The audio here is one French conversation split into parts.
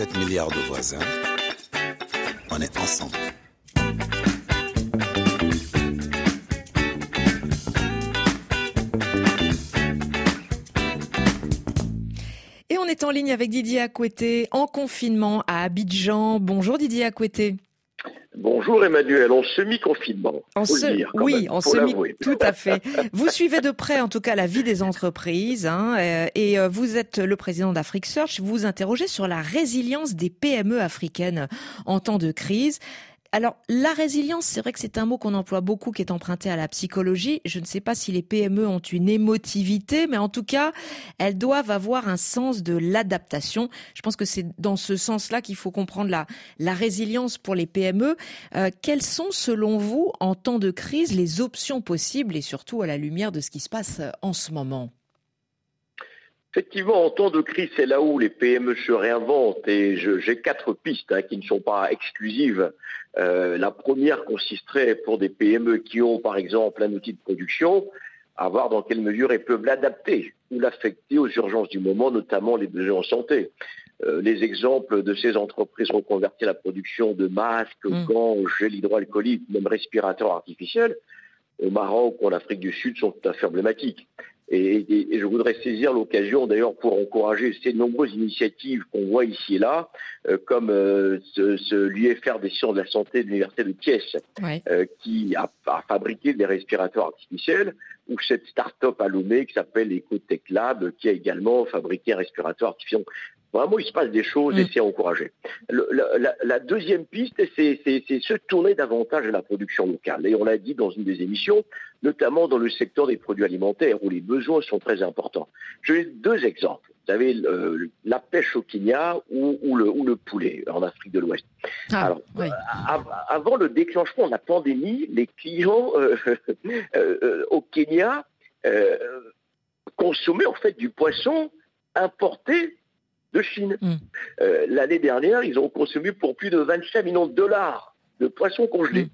7 milliards de voisins. On est ensemble. Et on est en ligne avec Didier Acoueté en confinement à Abidjan. Bonjour Didier Acoueté. Bonjour Emmanuel, en semi-confinement. En oui, en semi, tout à fait. vous suivez de près, en tout cas, la vie des entreprises, hein, euh, et euh, vous êtes le président d'Afrique Search. Vous vous interrogez sur la résilience des PME africaines en temps de crise. Alors, la résilience, c'est vrai que c'est un mot qu'on emploie beaucoup, qui est emprunté à la psychologie. Je ne sais pas si les PME ont une émotivité, mais en tout cas, elles doivent avoir un sens de l'adaptation. Je pense que c'est dans ce sens-là qu'il faut comprendre la, la résilience pour les PME. Euh, quelles sont, selon vous, en temps de crise, les options possibles et surtout à la lumière de ce qui se passe euh, en ce moment? Effectivement, en temps de crise, c'est là où les PME se réinventent et j'ai quatre pistes hein, qui ne sont pas exclusives. Euh, la première consisterait pour des PME qui ont par exemple un outil de production, à voir dans quelle mesure elles peuvent l'adapter ou l'affecter aux urgences du moment, notamment les besoins en santé. Euh, les exemples de ces entreprises ont converti la production de masques, mmh. gants, gel hydroalcoolique, même respirateurs artificiels, au Maroc ou en Afrique du Sud sont tout à fait emblématiques. Et, je voudrais saisir l'occasion d'ailleurs pour encourager ces nombreuses initiatives qu'on voit ici et là, euh, comme euh, ce, l'UFR des sciences de la santé de l'université de Thiès, euh, qui a, fabriqué des respirateurs artificiels, ou cette start-up à Lomé qui s'appelle EcoTech Lab, qui a également fabriqué un respirateur artificiel. Vraiment, il se passe des choses et mm. c'est encouragé. la, deuxième piste, c'est se tourner davantage à la production locale. Et on l'a dit dans une des émissions, notamment dans le secteur des produits alimentaires, où les besoins sont très importants. Je vais deux exemples. Vous avez la pêche au Kenya ou, le, poulet en Afrique de l'Ouest. Ah, Alors, euh, avant le déclenchement de la pandémie, les clients euh, euh, au Kenya consommaient en fait du poisson importé de Chine. Mm. Euh, l'année dernière, ils ont consommé pour plus de 25 millions de dollars de poissons congelés. Mm.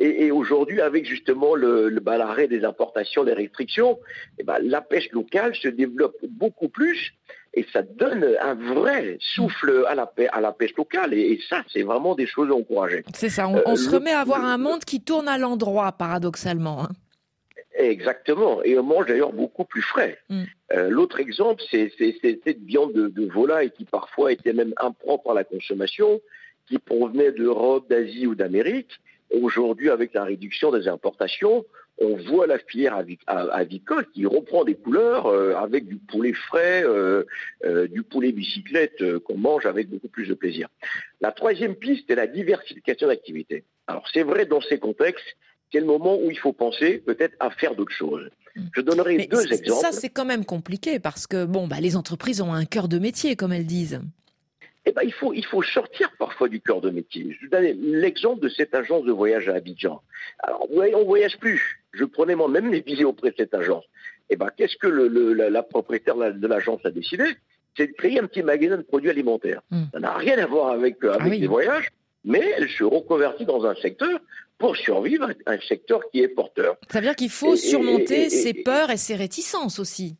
Et, aujourd'hui, avec justement le, bah, l'arrêt des importations, des restrictions, et bah, la pêche locale se développe beaucoup plus et ça donne un vrai souffle à la, à la pêche locale. Et, ça, c'est vraiment des choses à encourager. C'est ça, on, se remet à avoir un monde qui tourne à l'endroit, paradoxalement. Hein. Exactement, et on mange d'ailleurs beaucoup plus frais. Mm. Euh, l'autre exemple, c'est cette viande de, volaille qui parfois était même impropre à la consommation, qui provenait d'Europe, d'Asie ou d'Amérique. Aujourd'hui, avec la réduction des importations, on voit la filière avicole qui reprend des couleurs euh, avec du poulet frais, euh, du poulet bicyclette qu'on mange avec beaucoup plus de plaisir. La troisième piste est la diversification d'activités. Alors c'est vrai dans ces contextes, c'est le moment où il faut penser peut-être à faire d'autres choses. Je donnerai deux exemples. Ça, c'est quand même compliqué parce que bon, bah, les entreprises ont un cœur de métier, comme elles disent. Eh ben, il, faut, il faut sortir parfois du cœur de métier. Je vous donne l'exemple de cette agence de voyage à Abidjan. Alors, vous voyez, on ne voyage plus. Je prenais moi-même les billets auprès de cette agence. Eh ben, qu'est-ce que le, la, propriétaire de l'agence a décidé? C'est de créer un petit magasin de produits alimentaires. Hmm. Ça n'a rien à voir avec, euh, avec ah les voyages mais elle se reconvertit dans un secteur pour survivre, un secteur qui est porteur. Ça veut dire qu'il faut surmonter ses peurs et ses réticences aussi.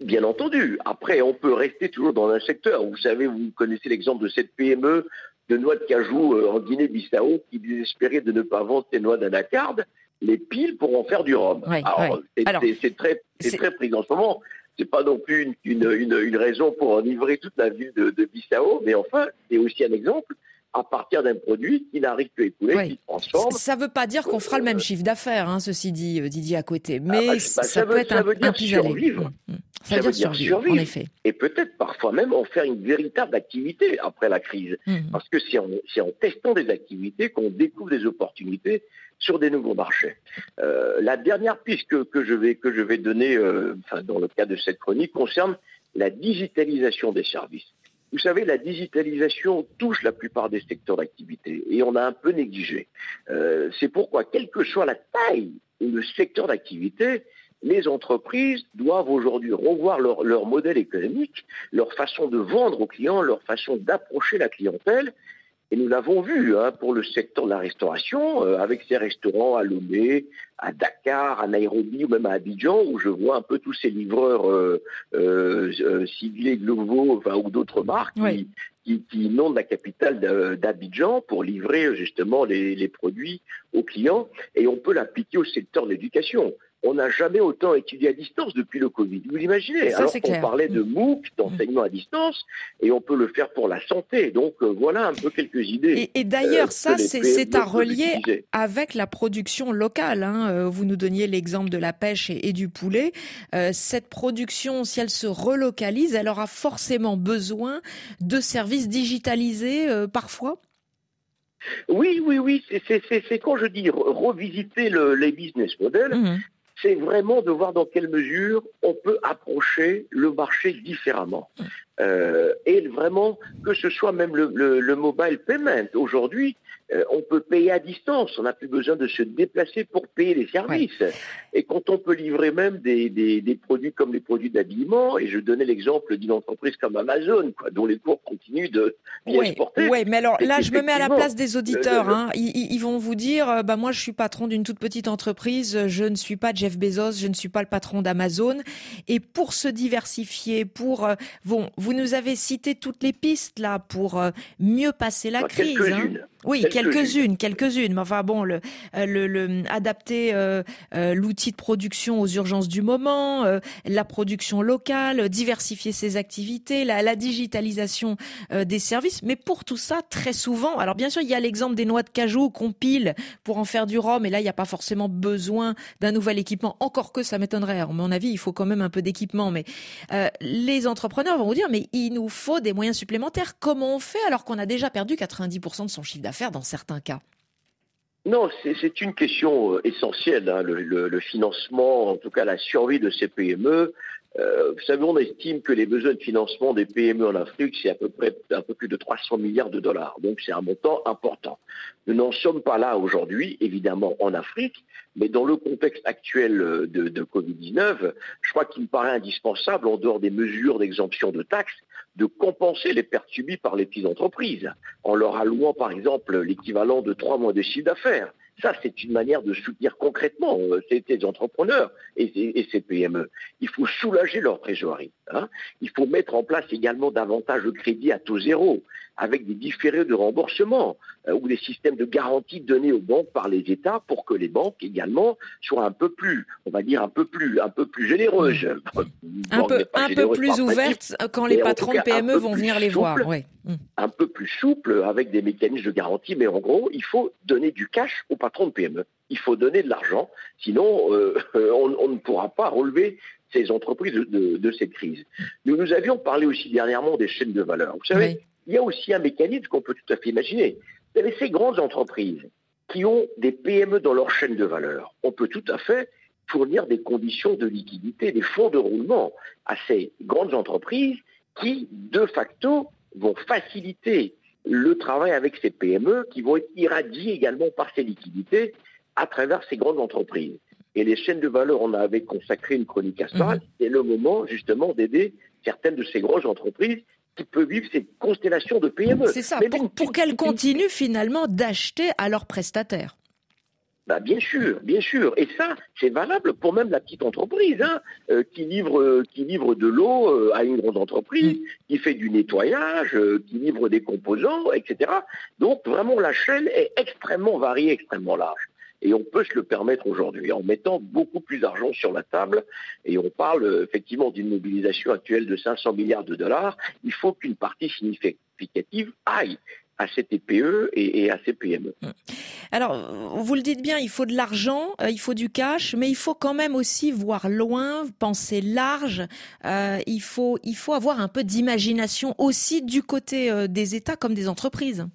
Bien entendu. Après, on peut rester toujours dans un secteur. Vous savez, vous connaissez l'exemple de cette PME de noix de cajou euh, en Guinée-Bissau qui désespérait de ne pas vendre ses noix d'anacarde, les piles pour en faire du rhum. Alors, c'est très, très pris en ce moment. C'est pas non plus une, raison pour enivrer toute la ville de, de Bissau, mais enfin, c'est aussi un exemple à partir d'un produit qui n'arrive plus à écouler, qui se transforme. Ça ne veut pas dire qu'on fera le même chiffre d'affaires, hein, ceci dit, euh, Didier à côté, mais ah bah, ça, peut être un, veut dire survivre. Mmh, mmh. Ça, veut dire survivre, en effet. Et peut-être parfois même en faire une véritable activité après la crise. Mmh. Parce que c'est en, en, testant des activités qu'on découvre des opportunités sur des nouveaux marchés. Euh, la dernière piste que, je, vais, que je vais donner euh, dans le cadre de cette chronique concerne la digitalisation des services. Vous savez, la digitalisation touche la plupart des secteurs d'activité et on a un peu négligé. Euh, c'est pourquoi, quelle que soit la taille ou le secteur d'activité, les entreprises doivent aujourd'hui revoir leur, leur, modèle économique, leur façon de vendre aux clients, leur façon d'approcher la clientèle Et nous l'avons vu hein, pour le secteur de la restauration, euh, avec ces restaurants à Lomé, à Dakar, à Nairobi ou même à Abidjan, où je vois un peu tous ces livreurs euh, euh, euh ciblés Glovo enfin, ou d'autres marques qui, qui, qui, inondent la capitale d'Abidjan pour livrer justement les, les produits aux clients. Et on peut l'appliquer au secteur de l'éducation on n'a jamais autant étudié à distance depuis le Covid. Vous imaginez Alors qu'on parlait de MOOC, d'enseignement à distance, et on peut le faire pour la santé. Donc euh, voilà un peu quelques idées. Et, d'ailleurs, euh, ça, c'est à relier avec la production locale. Hein. Euh, vous nous donniez l'exemple de la pêche et, du poulet. cette production, si elle se relocalise, elle aura forcément besoin de services digitalisés parfois? Oui, oui, oui, c'est quand je dis revisiter le, les business models, mmh c'est vraiment de voir dans quelle mesure on peut approcher le marché différemment. Euh, et vraiment, que ce soit même le, le, mobile payment, aujourd'hui, euh, on peut payer à distance, on n'a plus besoin de se déplacer pour payer les services. Et quand on peut livrer même des, des, des produits comme les produits d'habillement, et je donnais l'exemple d'une entreprise comme Amazon, quoi, dont les cours continuent de bien oui, Oui, mais alors là, je me mets à la place des auditeurs. Hein. Ils, ils, vont vous dire, euh, bah moi, je suis patron d'une toute petite entreprise, je ne suis pas Jeff Bezos, je ne suis pas le patron d'Amazon. Et pour se diversifier, pour bon, vous nous avez cité toutes les pistes là pour euh, mieux passer la crise. Hein. Oui, quelques-unes, quelques-unes. Mais enfin bon, le, euh, le, adapter euh, l'outil de production aux urgences du moment, la production locale, diversifier ses activités, la, la digitalisation des services. Mais pour tout ça, très souvent, alors bien sûr, il y a l'exemple des noix de cajou qu'on pile pour en faire du rhum, et là, il n'y a pas forcément besoin d'un nouvel équipement. Encore que ça m'étonnerait. À mon avis, il faut quand même un peu d'équipement. Mais les entrepreneurs vont vous dire, mais il nous faut des moyens supplémentaires. Comment on fait alors qu'on a déjà perdu 90% de son chiffre d'affaires? Dans certains cas non, c'est une question euh, essentielle, hein, le, financement, en tout cas la survie de ces PME. Euh, vous savez, on estime que les besoins de financement des PME en Afrique, c'est à peu près un peu plus de 300 milliards de dollars. Donc c'est un montant important. Nous n'en sommes pas là aujourd'hui, évidemment, en Afrique, mais dans le contexte actuel euh, de, de Covid-19, je crois qu'il me paraît indispensable, en dehors des mesures d'exemption de taxes, de compenser les pertes subies par les petites entreprises, en leur allouant par exemple l'équivalent de trois mois de chiffre d'affaires. Ça, c'est une manière de soutenir concrètement euh, ces, entrepreneurs et, ces PME. Il faut soulager leur trésorerie. Hein. Il faut mettre en place également davantage de crédits à taux zéro, avec des différés de remboursement euh, ou des systèmes de garantie donnés aux banques par les États pour que les banques également soient un peu plus, on va dire un peu plus, un peu plus généreuses. Un peu, un peu plus ouvertes quand les patrons de PME vont venir les voir. Un peu plus souple avec des mécanismes de garantie, mais en gros, il faut donner du cash aux patrons de PME. Il faut donner de l'argent, sinon euh, on, ne pourra pas relever ces entreprises de, cette crise. Nous nous avions parlé aussi dernièrement des chaînes de valeur. Vous savez, il y a aussi un mécanisme qu'on peut tout à fait imaginer. Vous avez ces grandes entreprises qui ont des PME dans leur chaîne de valeur. On peut tout à fait fournir des conditions de liquidité, des fonds de roulement à ces grandes entreprises qui, de facto, vont faciliter le travail avec ces PME qui vont être irradiées également par ces liquidités à travers ces grandes entreprises. Et les chaînes de valeur, on avait consacré une chronique à ça. Mhm. C'est le moment justement d'aider certaines de ces grosses entreprises qui peuvent vivre ces constellations de PME. C'est ça, pour qu'elles continuent finalement d'acheter à leurs prestataires. Bah, bien sûr, bien sûr. Et ça, c'est valable pour même la petite entreprise hein, euh, qui livre qui livre de l'eau euh, à une grande entreprise, qui fait du nettoyage, euh, qui livre des composants, etc. Donc vraiment la chaîne est extrêmement variée, extrêmement large. Et on peut se le permettre aujourd'hui en mettant beaucoup plus d'argent sur la table. Et on parle effectivement d'une mobilisation actuelle de 500 milliards de dollars. Il faut qu'une partie significative aille à ces TPE et, à ces PME. Alors, vous le dites bien, il faut de l'argent, euh, il faut du cash, mais il faut quand même aussi voir loin, penser large. Euh, il faut, avoir un peu d'imagination aussi du côté euh, des États comme des entreprises.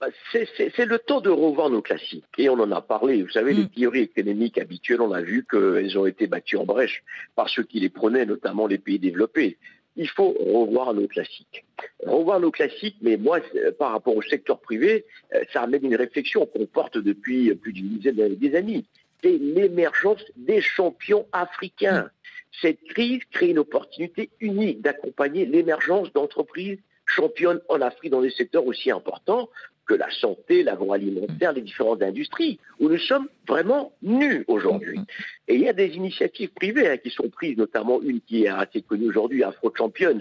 Bah, c'est le temps de revoir nos classiques. Et on en a parlé. Vous savez, les hum. théories économiques habituelles, on a vu qu'elles ont été battues en brèche par ceux qui les prenaient, notamment les pays développés il faut revoir nos classiques. Revoir nos classiques, mais moi, euh, par rapport au secteur privé, euh, ça amène une réflexion qu'on porte depuis plus d'une dizaine d'années. C'est l'émergence des champions africains. Cette crise crée une opportunité unique d'accompagner l'émergence d'entreprises championne en Afrique dans des secteurs aussi importants que la santé, l'agroalimentaire, les différentes industries, où nous sommes vraiment nus aujourd'hui. Et il y a des initiatives privées hein, qui sont prises, notamment une qui est assez connue aujourd'hui, Afro Champions,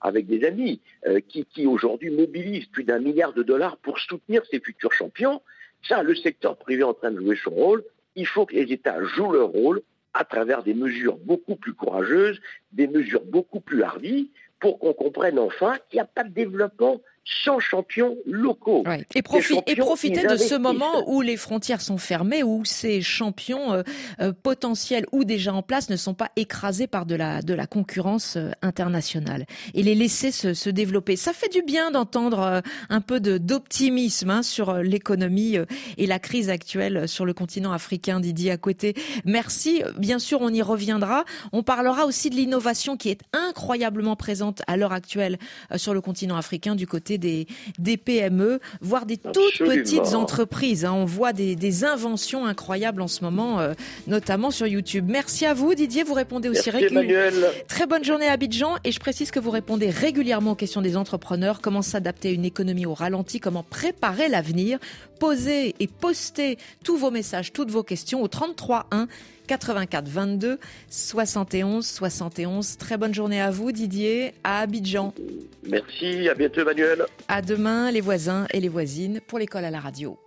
avec des amis, euh, qui, qui aujourd'hui mobilise plus d'un milliard de dollars pour soutenir ces futurs champions. Ça, le secteur privé est en train de jouer son rôle. Il faut que les États jouent leur rôle à travers des mesures beaucoup plus courageuses, des mesures beaucoup plus hardies, pour qu'on comprenne enfin qu'il n'y a pas de développement sans champions locaux. Et, profiter de ce moment où les frontières sont fermées, où ces champions euh, euh, potentiels ou déjà en place ne sont pas écrasés par de la, de la concurrence euh, internationale. Et les laisser se, développer. Ça fait du bien d'entendre un peu d'optimisme hein, sur l'économie et la crise actuelle sur le continent africain, Didier à côté. Merci. Bien sûr, on y reviendra. On parlera aussi de l'innovation qui est incroyablement présente à l'heure actuelle sur le continent africain du côté des, PME, voire des toutes petites entreprises. Hein. On voit des, inventions incroyables en ce moment, euh, notamment sur YouTube. Merci à vous, Didier. Vous répondez aussi régulièrement. Très bonne journée à Abidjan. Et je précise que vous répondez régulièrement aux questions des entrepreneurs. Comment s'adapter à une économie au ralenti? Comment préparer l'avenir? Posez et postez tous vos messages, toutes vos questions au 33 1 84 22 71 71. Très bonne journée à vous Didier, à Abidjan. Merci, à bientôt Emmanuel. À demain les voisins et les voisines pour l'école à la radio.